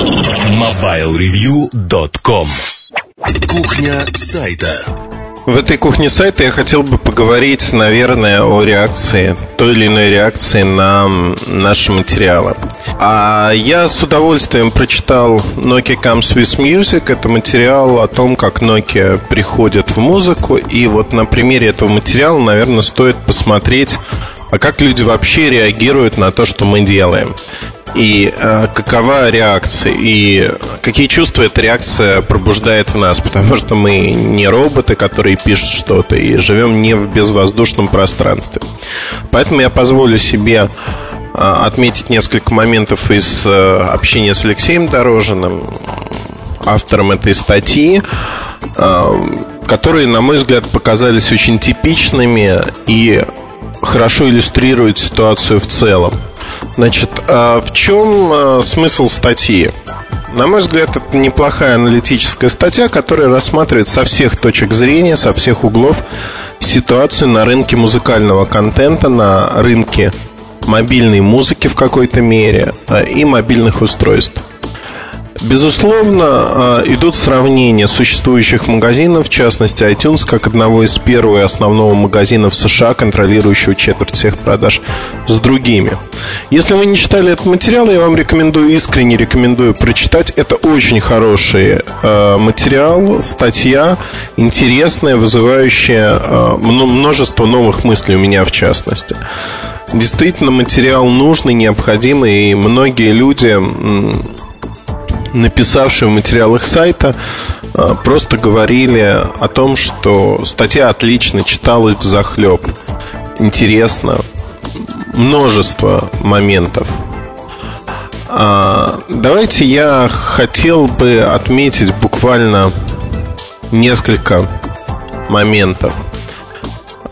MobileReview.com Кухня сайта в этой кухне сайта я хотел бы поговорить, наверное, о реакции, той или иной реакции на наши материалы. А я с удовольствием прочитал Nokia Comes with Music. Это материал о том, как Nokia приходит в музыку. И вот на примере этого материала, наверное, стоит посмотреть, а как люди вообще реагируют на то, что мы делаем и э, какова реакция, и какие чувства эта реакция пробуждает в нас, потому что мы не роботы, которые пишут что-то, и живем не в безвоздушном пространстве. Поэтому я позволю себе э, отметить несколько моментов из э, общения с Алексеем Дорожиным, автором этой статьи, э, которые, на мой взгляд, показались очень типичными и хорошо иллюстрируют ситуацию в целом. Значит, а в чем а, смысл статьи? На мой взгляд, это неплохая аналитическая статья, которая рассматривает со всех точек зрения, со всех углов ситуацию на рынке музыкального контента, на рынке мобильной музыки в какой-то мере а, и мобильных устройств. Безусловно, а, идут сравнения существующих магазинов, в частности iTunes, как одного из первого и основного магазина в США, контролирующего четверть всех продаж, с другими. Если вы не читали этот материал, я вам рекомендую, искренне рекомендую прочитать. Это очень хороший а, материал, статья, интересная, вызывающая а, множество новых мыслей у меня в частности. Действительно, материал нужный, необходимый, и многие люди написавшие в материалах сайта, а, просто говорили о том, что статья отлично читалась в захлеб. Интересно. Множество моментов. А, давайте я хотел бы отметить буквально несколько моментов.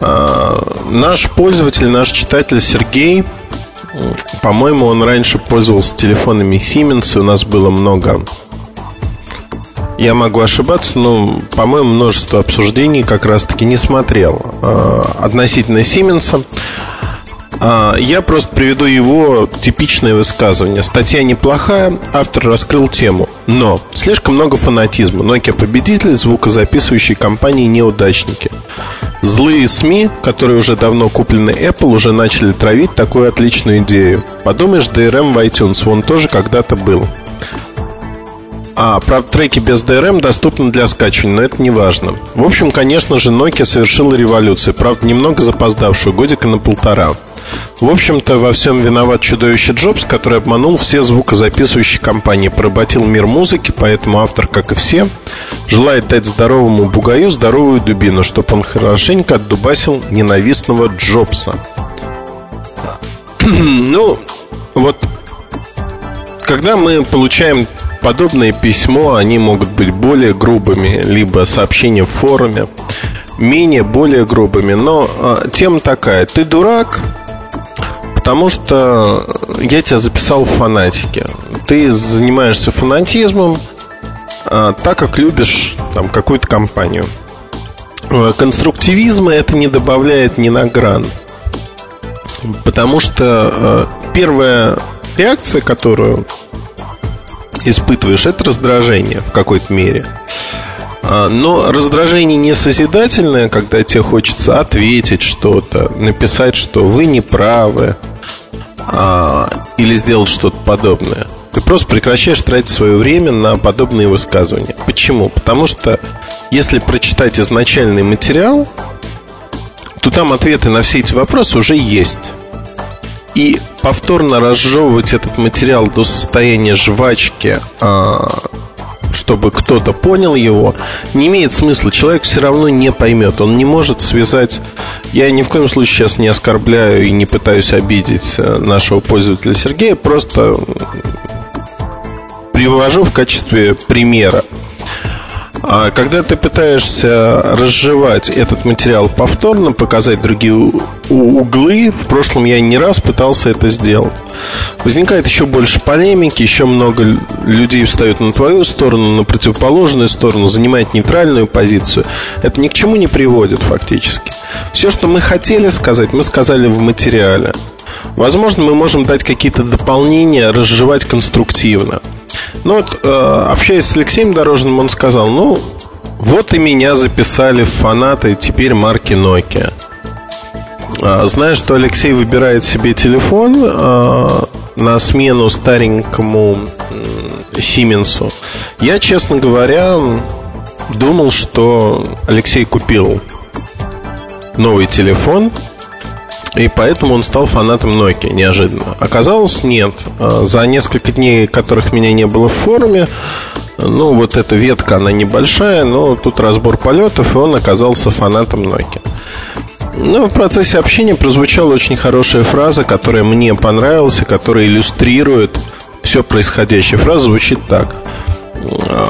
А, наш пользователь, наш читатель Сергей по-моему, он раньше пользовался телефонами Siemens, и у нас было много я могу ошибаться, но, по-моему, множество обсуждений как раз-таки не смотрел а, относительно Сименса. Я просто приведу его типичное высказывание. Статья неплохая, автор раскрыл тему, но слишком много фанатизма. Nokia победитель, звукозаписывающие компании неудачники. Злые СМИ, которые уже давно куплены Apple, уже начали травить такую отличную идею. Подумаешь, DRM в iTunes, он тоже когда-то был. А, правда, треки без DRM доступны для скачивания, но это не важно. В общем, конечно же, Nokia совершила революцию, правда, немного запоздавшую, годика на полтора. В общем-то, во всем виноват чудовище Джобс, который обманул все звукозаписывающие компании, поработил мир музыки, поэтому автор, как и все, желает дать здоровому бугаю здоровую дубину, чтобы он хорошенько отдубасил ненавистного Джобса. ну, вот, когда мы получаем подобное письмо, они могут быть более грубыми, либо сообщения в форуме, менее, более грубыми. Но э, тема такая, ты дурак, потому что я тебя записал в фанатике. Ты занимаешься фанатизмом, э, так как любишь там какую-то компанию. Э, конструктивизма это не добавляет ни на гран. Потому что э, первая реакция, которую испытываешь, это раздражение в какой-то мере. А, но раздражение не созидательное, когда тебе хочется ответить что-то, написать, что вы не правы, а, или сделать что-то подобное. Ты просто прекращаешь тратить свое время на подобные высказывания. Почему? Потому что если прочитать изначальный материал, то там ответы на все эти вопросы уже есть. И повторно разжевывать этот материал до состояния жвачки, а, чтобы кто-то понял его, не имеет смысла. Человек все равно не поймет. Он не может связать... Я ни в коем случае сейчас не оскорбляю и не пытаюсь обидеть э, нашего пользователя Сергея, просто привожу в качестве примера. А когда ты пытаешься разжевать этот материал повторно, показать другие углы, в прошлом я не раз пытался это сделать. Возникает еще больше полемики, еще много людей встают на твою сторону, на противоположную сторону, занимает нейтральную позицию. Это ни к чему не приводит фактически. Все, что мы хотели сказать, мы сказали в материале. Возможно, мы можем дать какие-то дополнения, разжевать конструктивно. Ну вот, э, общаясь с Алексеем Дорожным, он сказал, ну, вот и меня записали в фанаты теперь марки Nokia. А, зная, что Алексей выбирает себе телефон а, на смену старенькому Сименсу, я, честно говоря, думал, что Алексей купил новый телефон, и поэтому он стал фанатом Nokia неожиданно. Оказалось, нет. А, за несколько дней, которых меня не было в форуме, ну, вот эта ветка, она небольшая, но тут разбор полетов, и он оказался фанатом Nokia. Ну, в процессе общения прозвучала очень хорошая фраза, которая мне понравилась, и которая иллюстрирует все происходящее. Фраза звучит так.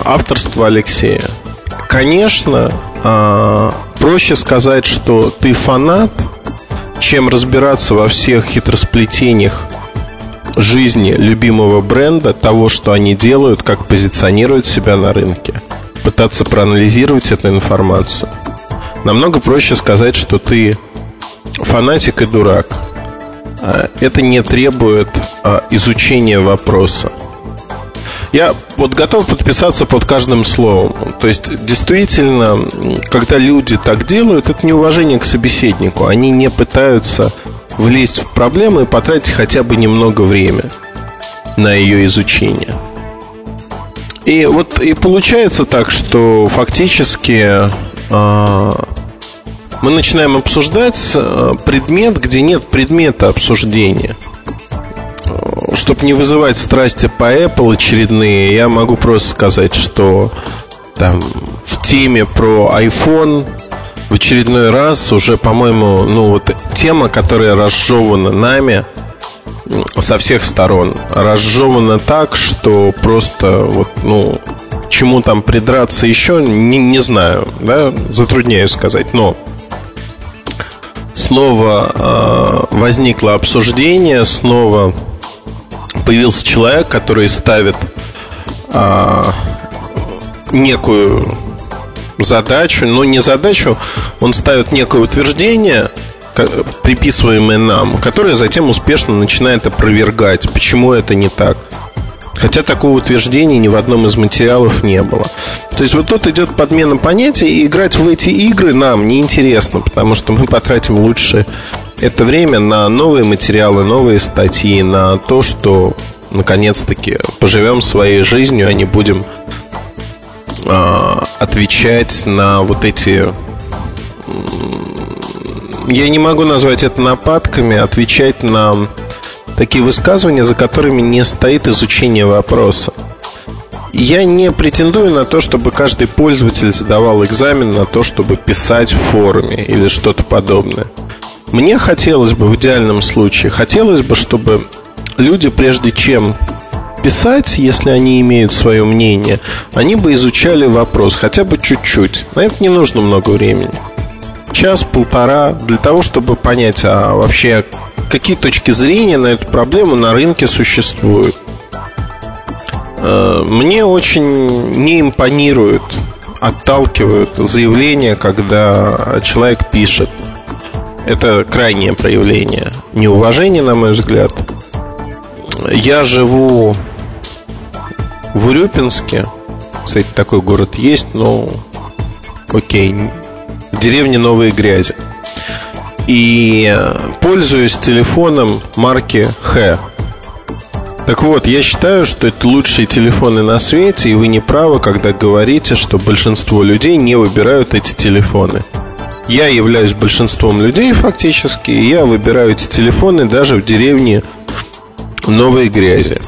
Авторство Алексея. Конечно, а, проще сказать, что ты фанат, чем разбираться во всех хитросплетениях жизни любимого бренда, того, что они делают, как позиционируют себя на рынке. Пытаться проанализировать эту информацию. Намного проще сказать, что ты фанатик и дурак. А, это не требует а, изучения вопроса. Я вот готов подписаться под каждым словом. То есть, действительно, когда люди так делают, это неуважение к собеседнику. Они не пытаются влезть в проблему и потратить хотя бы немного времени на ее изучение. И вот и получается так, что фактически э, мы начинаем обсуждать э, предмет, где нет предмета обсуждения. Чтобы не вызывать страсти по Apple очередные, я могу просто сказать, что там в теме про iPhone в очередной раз уже, по-моему, ну вот тема, которая разжевана нами со всех сторон, разжевана так, что просто вот, ну, чему там придраться еще, не, не знаю, да, затрудняюсь сказать, но снова э, возникло обсуждение, снова появился человек, который ставит э, некую задачу, но не задачу, он ставит некое утверждение, приписываемое нам, которое затем успешно начинает опровергать, почему это не так. Хотя такого утверждения ни в одном из материалов не было. То есть вот тут идет подмена понятий, и играть в эти игры нам неинтересно, потому что мы потратим лучше это время на новые материалы, новые статьи, на то, что наконец-таки поживем своей жизнью, а не будем а, отвечать на вот эти я не могу назвать это нападками, отвечать на такие высказывания, за которыми не стоит изучение вопроса. Я не претендую на то, чтобы каждый пользователь сдавал экзамен на то, чтобы писать в форуме или что-то подобное. Мне хотелось бы в идеальном случае, хотелось бы, чтобы люди, прежде чем писать, если они имеют свое мнение, они бы изучали вопрос хотя бы чуть-чуть. На это не нужно много времени. Час-полтора для того, чтобы понять, а вообще какие точки зрения на эту проблему на рынке существуют. Э, мне очень не импонирует, отталкивают заявления, когда человек пишет. Это крайнее проявление неуважения, на мой взгляд. Я живу в Урюпинске. Кстати, такой город есть, но окей. В деревне Новые Грязи. И пользуюсь телефоном марки Х. Так вот, я считаю, что это лучшие телефоны на свете, и вы не правы, когда говорите, что большинство людей не выбирают эти телефоны. Я являюсь большинством людей фактически, и я выбираю эти телефоны даже в деревне Новые Грязи.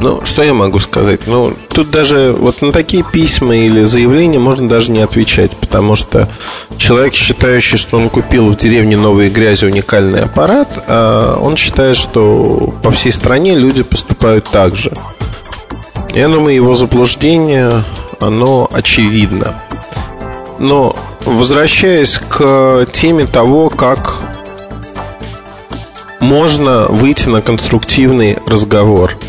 Ну, что я могу сказать? Ну, тут даже вот на такие письма или заявления можно даже не отвечать, потому что человек, считающий, что он купил в деревне Новые Грязи уникальный аппарат, а он считает, что по всей стране люди поступают так же. Я думаю, его заблуждение, оно очевидно. Но возвращаясь к теме того, как можно выйти на конструктивный разговор –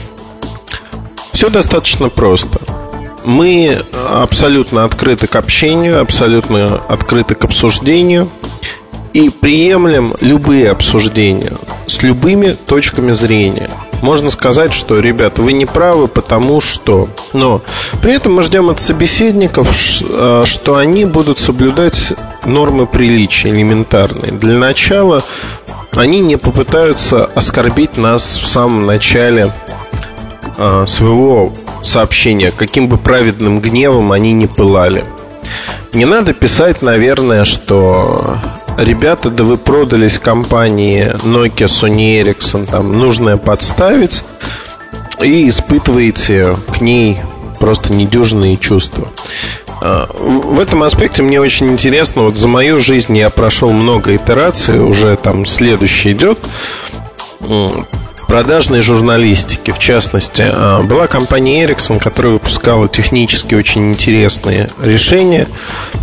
все достаточно просто. Мы абсолютно открыты к общению, абсолютно открыты к обсуждению. И приемлем любые обсуждения с любыми точками зрения. Можно сказать, что, ребят, вы не правы, потому что... Но при этом мы ждем от собеседников, э, что они будут соблюдать нормы приличия элементарные. Для начала они не попытаются оскорбить нас в самом начале э, своего сообщения, каким бы праведным гневом они не пылали. Не надо писать, наверное, что ребята, да вы продались компании Nokia, Sony Ericsson, там нужное подставить и испытываете к ней просто недюжинные чувства. А, в этом аспекте мне очень интересно, вот за мою жизнь я прошел много итераций, уже там следующий идет продажной журналистики. В частности, а, была компания Ericsson, которая выпускала технически очень интересные решения,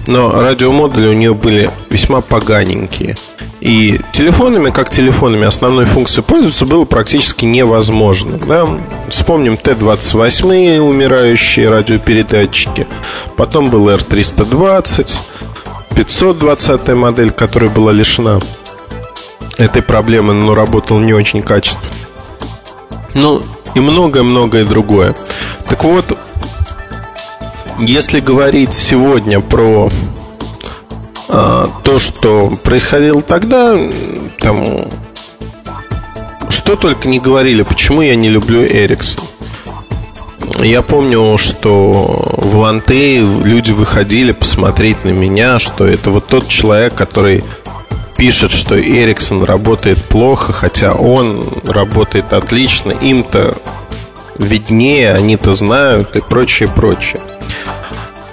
но радиомодули у нее были весьма поганенькие. И телефонами, как телефонами, основной функцией пользоваться было практически невозможно. Да? Вспомним Т-28, умирающие радиопередатчики. Потом был R320, 520 модель, которая была лишена этой проблемы, но работала не очень качественно. Ну, и многое-многое другое. Так вот, если говорить сегодня про а, то, что происходило тогда, там, что только не говорили, почему я не люблю Эриксон. Я помню, что в Лантее люди выходили посмотреть на меня, что это вот тот человек, который пишет, что Эриксон работает плохо, хотя он работает отлично, им-то виднее, они-то знают и прочее, прочее.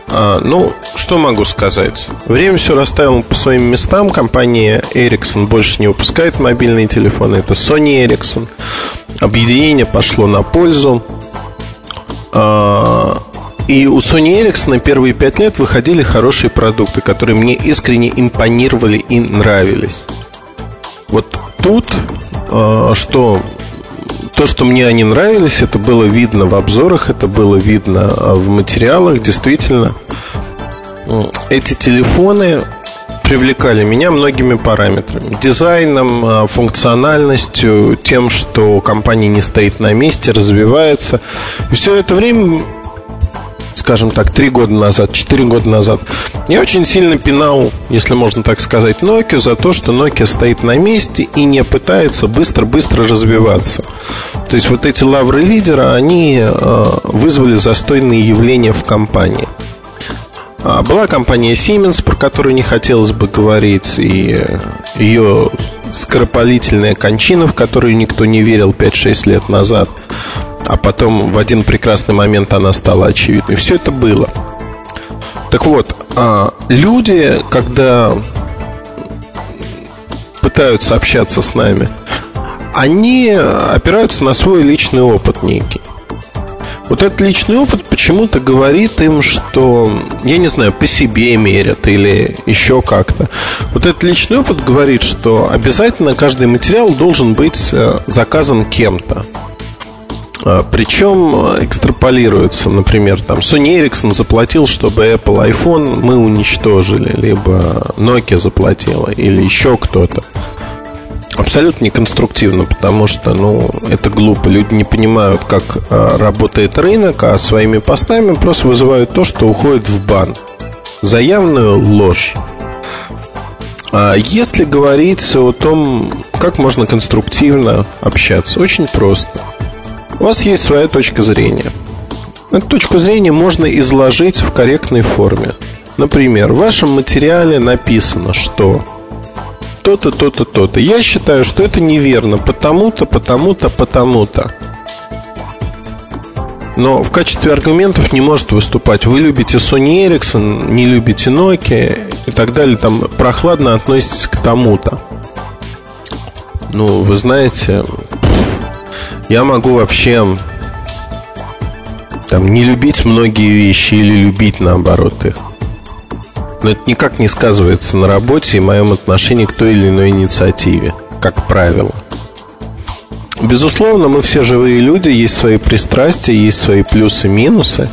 А, ну, что могу сказать? Время все расставило по своим местам. Компания Ericsson больше не выпускает мобильные телефоны. Это Sony Ericsson. Объединение пошло на пользу. А, и у Sony Ericsson первые пять лет выходили хорошие продукты, которые мне искренне импонировали и нравились. Вот тут, э, что то, что мне они нравились, это было видно в обзорах, это было видно э, в материалах. Действительно, эти телефоны привлекали меня многими параметрами. Дизайном, э, функциональностью, тем, что компания не стоит на месте, развивается. И все это время скажем так, три года назад, четыре года назад, я очень сильно пинал, если можно так сказать, Nokia за то, что Nokia стоит на месте и не пытается быстро-быстро развиваться. То есть вот эти лавры лидера, они э, вызвали застойные явления в компании. А была компания Siemens, про которую не хотелось бы говорить, и ее скоропалительная кончина, в которую никто не верил 5-6 лет назад а потом в один прекрасный момент она стала очевидной. Все это было. Так вот, а, люди, когда пытаются общаться с нами, они опираются на свой личный опыт некий. Вот этот личный опыт почему-то говорит им, что, я не знаю, по себе мерят или еще как-то. Вот этот личный опыт говорит, что обязательно каждый материал должен быть э, заказан кем-то. А, Причем экстраполируется, например, там Sony Ericsson заплатил, чтобы Apple iPhone мы уничтожили, либо Nokia заплатила, или еще кто-то. Абсолютно неконструктивно, потому что, ну, это глупо. Люди не понимают, как а, работает рынок, а своими постами просто вызывают то, что уходит в бан. За явную ложь. А если говорить о том, как можно конструктивно общаться, очень просто – у вас есть своя точка зрения. Эту точку зрения можно изложить в корректной форме. Например, в вашем материале написано, что то-то, то-то, то-то. Я считаю, что это неверно, потому-то, потому-то, потому-то. Но в качестве аргументов не может выступать. Вы любите Sony Ericsson, не любите Nokia и так далее. Там прохладно относитесь к тому-то. Ну, вы знаете, я могу вообще там не любить многие вещи или любить наоборот их. Но это никак не сказывается на работе и моем отношении к той или иной инициативе, как правило. Безусловно, мы все живые люди, есть свои пристрастия, есть свои плюсы и минусы.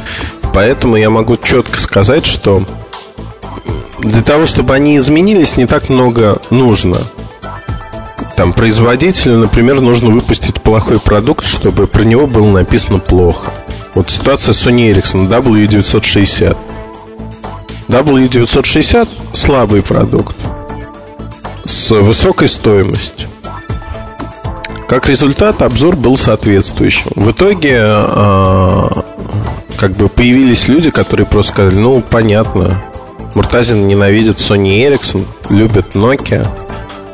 Поэтому я могу четко сказать, что для того, чтобы они изменились, не так много нужно. Там производителю, например, нужно выпустить плохой продукт, чтобы про него было написано плохо. Вот ситуация Sony Ericsson W960. W960 слабый продукт с высокой стоимостью. Как результат, обзор был соответствующим. В итоге э, как бы появились люди, которые просто сказали, ну, понятно, Муртазин ненавидит Sony Ericsson, любит Nokia,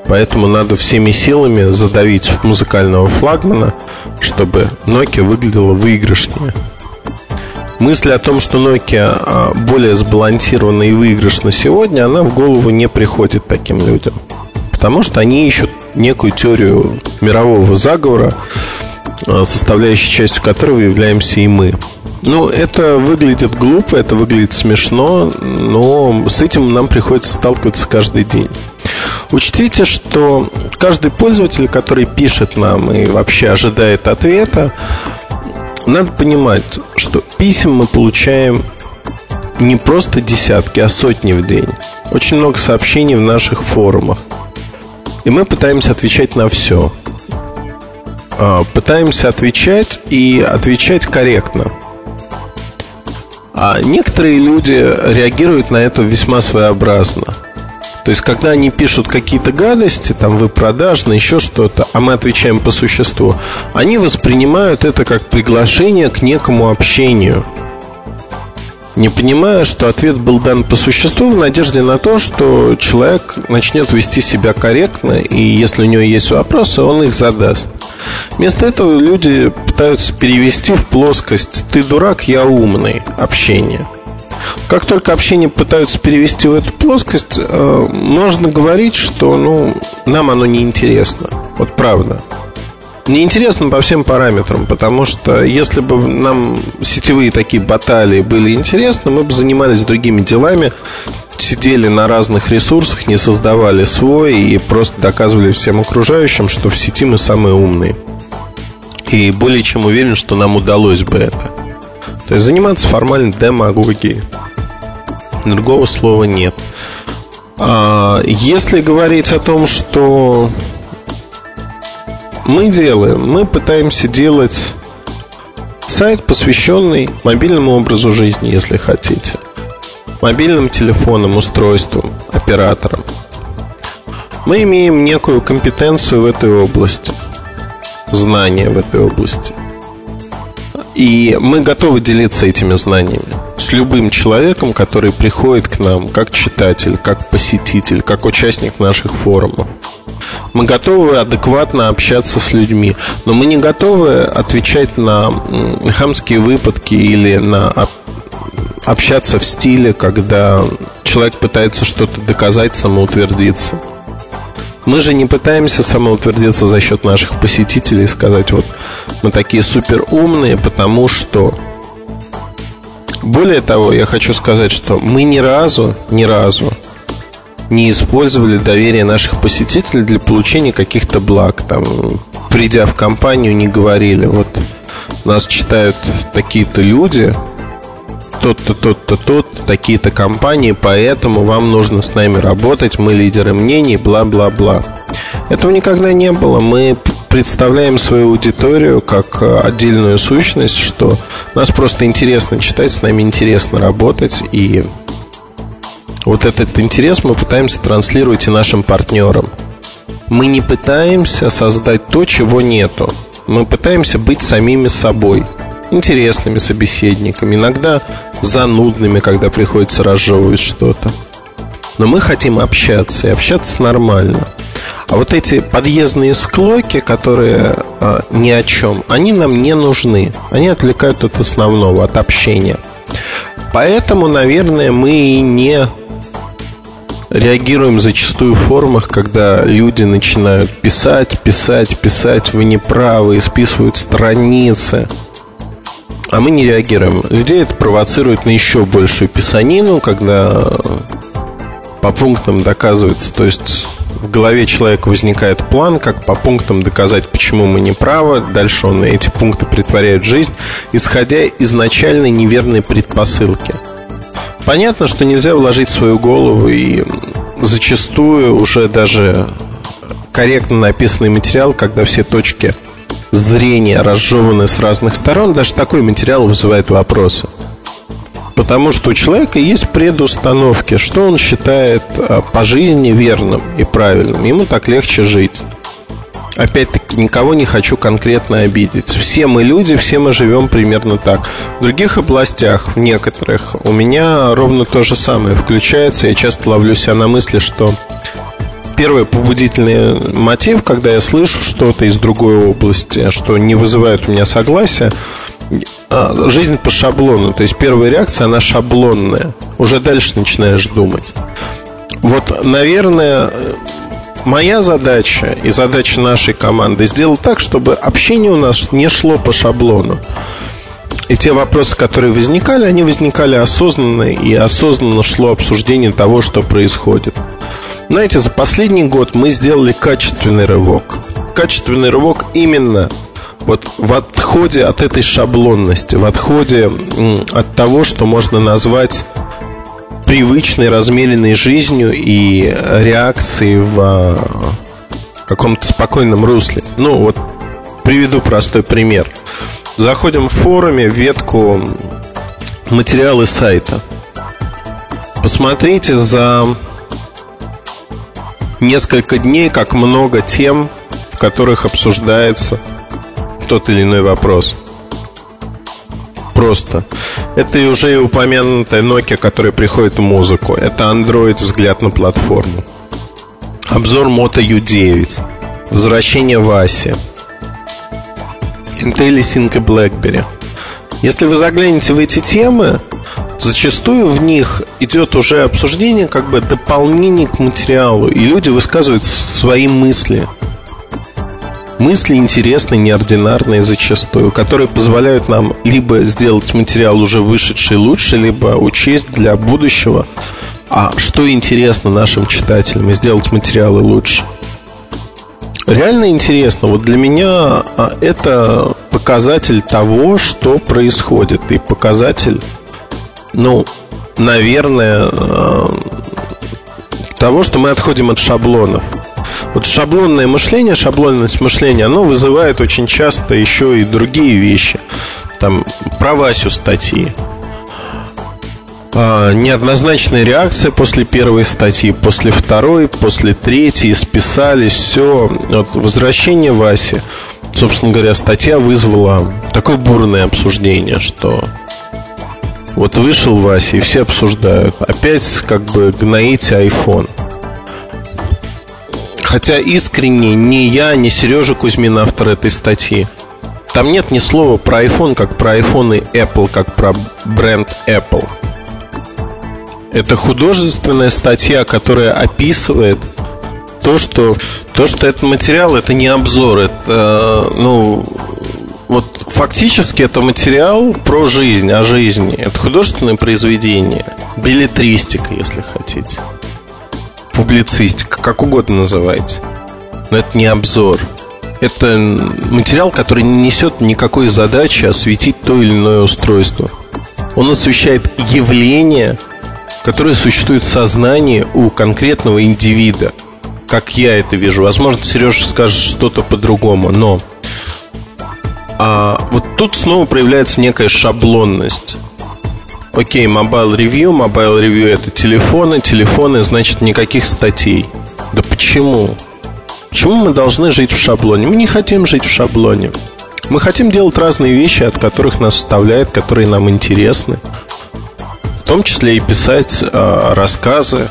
поэтому надо всеми силами задавить музыкального флагмана, чтобы Nokia выглядела выигрышнее. Мысль о том, что Nokia а, более сбалансирована и выигрышна сегодня, она в голову не приходит таким людям. Потому что они ищут некую теорию мирового заговора, а, составляющей частью которого являемся и мы. Ну, это выглядит глупо, это выглядит смешно, но с этим нам приходится сталкиваться каждый день. Учтите, что каждый пользователь, который пишет нам и вообще ожидает ответа, надо понимать, что писем мы получаем не просто десятки, а сотни в день. Очень много сообщений в наших форумах. И мы пытаемся отвечать на все. А, пытаемся отвечать и отвечать корректно. А некоторые люди реагируют на это весьма своеобразно. То есть, когда они пишут какие-то гадости, там вы продажны, еще что-то, а мы отвечаем по существу, они воспринимают это как приглашение к некому общению. Не понимая, что ответ был дан по существу в надежде на то, что человек начнет вести себя корректно, и если у него есть вопросы, он их задаст. Вместо этого люди пытаются перевести в плоскость «ты дурак, я умный» общение. Как только общение пытаются перевести в эту плоскость, э, можно говорить, что ну, нам оно не интересно. Вот правда. Неинтересно по всем параметрам, потому что если бы нам сетевые такие баталии были интересны, мы бы занимались другими делами, сидели на разных ресурсах, не создавали свой и просто доказывали всем окружающим, что в сети мы самые умные. И более чем уверен, что нам удалось бы это. То есть заниматься формальной демагогией. Другого слова нет. А если говорить о том, что мы делаем, мы пытаемся делать сайт, посвященный мобильному образу жизни, если хотите мобильным телефоном, устройством, оператором. Мы имеем некую компетенцию в этой области, знания в этой области. И мы готовы делиться этими знаниями с любым человеком, который приходит к нам как читатель, как посетитель, как участник наших форумов. Мы готовы адекватно общаться с людьми, но мы не готовы отвечать на хамские выпадки или на общаться в стиле, когда человек пытается что-то доказать, самоутвердиться. Мы же не пытаемся самоутвердиться за счет наших посетителей и сказать, вот мы такие супер умные, потому что... Более того, я хочу сказать, что мы ни разу, ни разу не использовали доверие наших посетителей для получения каких-то благ. Там, придя в компанию, не говорили, вот нас читают такие-то люди, тот-то, тот-то, тот, такие-то компании, поэтому вам нужно с нами работать, мы лидеры мнений, бла-бла-бла. Этого никогда не было. Мы представляем свою аудиторию как э, отдельную сущность, что нас просто интересно читать, с нами интересно работать, и вот этот интерес мы пытаемся транслировать и нашим партнерам. Мы не пытаемся создать то, чего нету. Мы пытаемся быть самими собой – интересными собеседниками, иногда занудными, когда приходится разжевывать что-то. Но мы хотим общаться и общаться нормально. А вот эти подъездные склоки, которые э, ни о чем, они нам не нужны. Они отвлекают от основного, от общения. Поэтому, наверное, мы и не реагируем зачастую в форумах, когда люди начинают писать, писать, писать, вы не правы, списывают страницы а мы не реагируем. Людей это провоцирует на еще большую писанину, когда по пунктам доказывается, то есть в голове человека возникает план, как по пунктам доказать, почему мы не правы. Дальше он эти пункты притворяет в жизнь, исходя из изначальной неверной предпосылки. Понятно, что нельзя вложить свою голову и зачастую уже даже корректно написанный материал, когда все точки зрения разжеваны с разных сторон, даже такой материал вызывает вопросы. Потому что у человека есть предустановки, что он считает а, по жизни верным и правильным. Ему так легче жить. Опять-таки, никого не хочу конкретно обидеть. Все мы люди, все мы живем примерно так. В других областях, в некоторых, у меня ровно то же самое включается. Я часто ловлю себя на мысли, что первый побудительный мотив, когда я слышу что-то из другой области, что не вызывает у меня согласия, а, жизнь по шаблону. То есть первая реакция, она шаблонная. Уже дальше начинаешь думать. Вот, наверное, моя задача и задача нашей команды сделать так, чтобы общение у нас не шло по шаблону. И те вопросы, которые возникали, они возникали осознанно, и осознанно шло обсуждение того, что происходит. Знаете, за последний год мы сделали качественный рывок. Качественный рывок именно вот в отходе от этой шаблонности, в отходе от того, что можно назвать привычной, размеренной жизнью и реакцией в а, каком-то спокойном русле. Ну, вот приведу простой пример. Заходим в форуме в ветку материалы сайта. Посмотрите за несколько дней, как много тем, в которых обсуждается тот или иной вопрос. Просто. Это и уже и упомянутая Nokia, которая приходит в музыку. Это Android взгляд на платформу. Обзор Moto U9. Возвращение Васи. IntelliSync и BlackBerry. Если вы заглянете в эти темы, зачастую в них идет уже обсуждение как бы дополнение к материалу, и люди высказывают свои мысли. Мысли интересные, неординарные зачастую, которые позволяют нам либо сделать материал уже вышедший лучше, либо учесть для будущего, а что интересно нашим читателям, и сделать материалы лучше. Реально интересно. Вот для меня а, это показатель того, что происходит. И показатель ну, наверное, э, того, что мы отходим от шаблонов. Вот шаблонное мышление, шаблонность мышления, оно вызывает очень часто еще и другие вещи. Там про Васю статьи. А, неоднозначная реакция после первой статьи, после второй, после третьей, списались, все. Вот возвращение Васи, собственно говоря, статья вызвала такое бурное обсуждение, что вот вышел Вася, и все обсуждают. Опять как бы гноите iPhone. Хотя искренне ни я, ни Сережа Кузьмин, автор этой статьи, там нет ни слова про iPhone, как про iPhone и Apple, как про бренд Apple. Это художественная статья, которая описывает то, что то, что этот материал, это не обзор, это ну вот фактически это материал про жизнь, о жизни. Это художественное произведение, билетристика, если хотите. Публицистика, как угодно называйте. Но это не обзор. Это материал, который не несет никакой задачи осветить то или иное устройство. Он освещает явление, которое существует в сознании у конкретного индивида. Как я это вижу. Возможно, Сережа скажет что-то по-другому, но а вот тут снова проявляется некая шаблонность. Окей, Mobile Review, Mobile Review это телефоны, телефоны, значит, никаких статей. Да почему? Почему мы должны жить в шаблоне? Мы не хотим жить в шаблоне. Мы хотим делать разные вещи, от которых нас вставляет, которые нам интересны. В том числе и писать э, рассказы,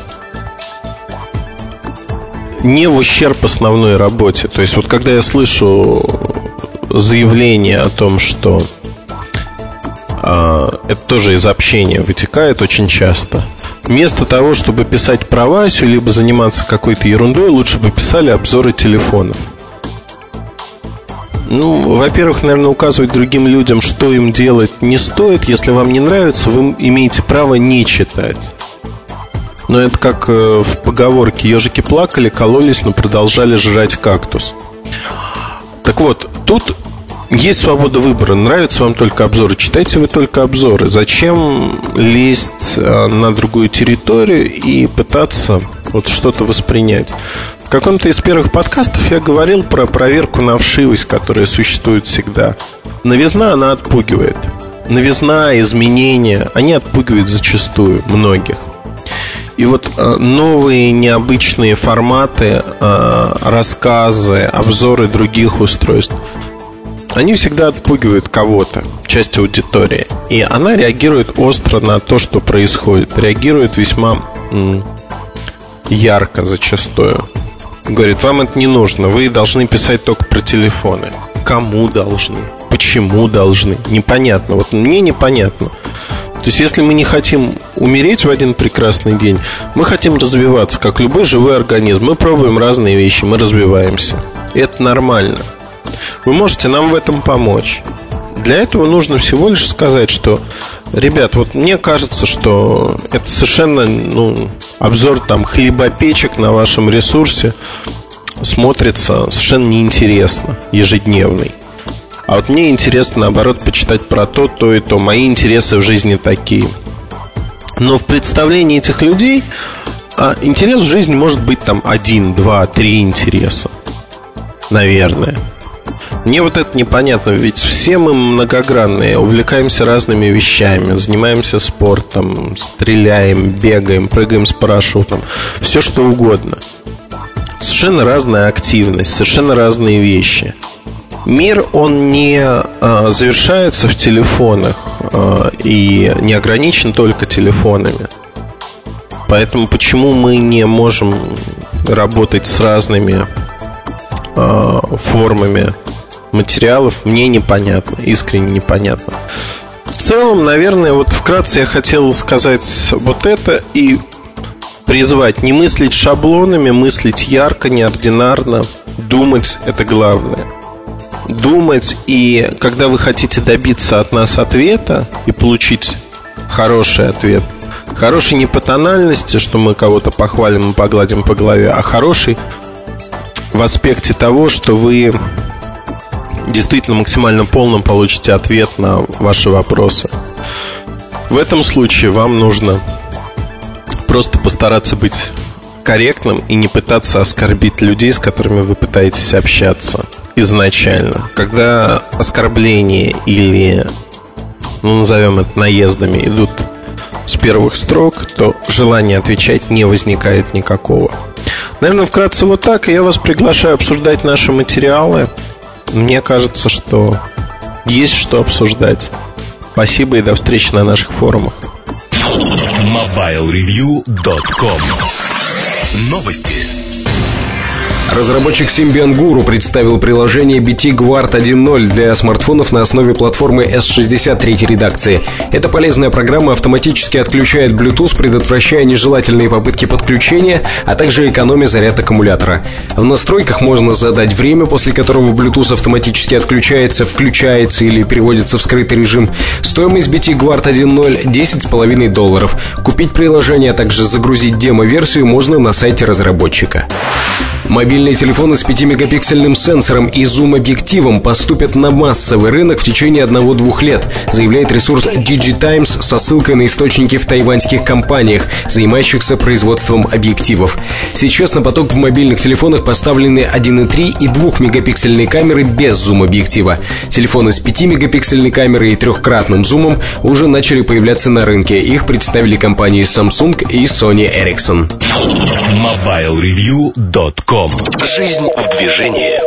не в ущерб основной работе. То есть вот когда я слышу заявление о том, что это тоже из общения вытекает очень часто. Вместо того, чтобы писать про Васю, либо заниматься какой-то ерундой, лучше бы писали обзоры телефонов. Ну, во-первых, наверное, указывать другим людям, что им делать, не стоит. Если вам не нравится, вы имеете право не читать. Но это как э, в поговорке «Ежики плакали, кололись, но продолжали жрать кактус». Так вот, тут есть свобода выбора. Нравятся вам только обзоры, читайте вы только обзоры. Зачем лезть э, на другую территорию и пытаться вот что-то воспринять? В каком-то из первых подкастов я говорил про проверку на вшивость, которая существует всегда. Новизна, она отпугивает. Новизна, изменения, они отпугивают зачастую многих. И вот э, новые необычные форматы, э, рассказы, обзоры других устройств, они всегда отпугивают кого-то, часть аудитории. И она реагирует остро на то, что происходит. Реагирует весьма ярко зачастую. Говорит, вам это не нужно, вы должны писать только про телефоны. Кому должны? Почему должны? Непонятно. Вот мне непонятно. То есть, если мы не хотим умереть в один прекрасный день, мы хотим развиваться, как любой живой организм. Мы пробуем разные вещи, мы развиваемся. Это нормально. Вы можете нам в этом помочь. Для этого нужно всего лишь сказать, что, ребят, вот мне кажется, что это совершенно ну, обзор там хлебопечек на вашем ресурсе смотрится совершенно неинтересно, ежедневный. А вот мне интересно, наоборот, почитать про то, то и то. Мои интересы в жизни такие. Но в представлении этих людей а, интерес в жизни может быть там один, два, три интереса. Наверное. Мне вот это непонятно, ведь все мы многогранные, увлекаемся разными вещами, занимаемся спортом, стреляем, бегаем, прыгаем с парашютом, все что угодно. Совершенно разная активность, совершенно разные вещи – Мир, он не э, завершается в телефонах э, и не ограничен только телефонами. Поэтому почему мы не можем работать с разными э, формами материалов, мне непонятно, искренне непонятно. В целом, наверное, вот вкратце я хотел сказать вот это и призвать не мыслить шаблонами, мыслить ярко, неординарно, думать – это главное – думать, и когда вы хотите добиться от нас ответа и получить хороший ответ, хороший не по тональности, что мы кого-то похвалим и погладим по голове, а хороший в аспекте того, что вы действительно максимально полным получите ответ на ваши вопросы. В этом случае вам нужно просто постараться быть корректным и не пытаться оскорбить людей, с которыми вы пытаетесь общаться изначально. Когда оскорбления или, ну, назовем это наездами, идут с первых строк, то желания отвечать не возникает никакого. Наверное, вкратце вот так. Я вас приглашаю обсуждать наши материалы. Мне кажется, что есть что обсуждать. Спасибо и до встречи на наших форумах. MobileReview.com Новости. Разработчик Symbian Guru представил приложение BT Guard 1.0 для смартфонов на основе платформы S63 редакции. Эта полезная программа автоматически отключает Bluetooth, предотвращая нежелательные попытки подключения, а также экономя заряд аккумулятора. В настройках можно задать время, после которого Bluetooth автоматически отключается, включается или переводится в скрытый режим. Стоимость BT Guard 1.0 10,5 долларов. Купить приложение, а также загрузить демо-версию можно на сайте разработчика. Мобильные телефоны с 5-мегапиксельным сенсором и зум-объективом поступят на массовый рынок в течение 1-2 лет, заявляет ресурс DigiTimes со ссылкой на источники в тайваньских компаниях, занимающихся производством объективов. Сейчас на поток в мобильных телефонах поставлены 1,3 и 2-мегапиксельные камеры без зум-объектива. Телефоны с 5-мегапиксельной камерой и трехкратным зумом уже начали появляться на рынке. Их представили компании Samsung и Sony Ericsson. MobileReview.com Жизнь в движении.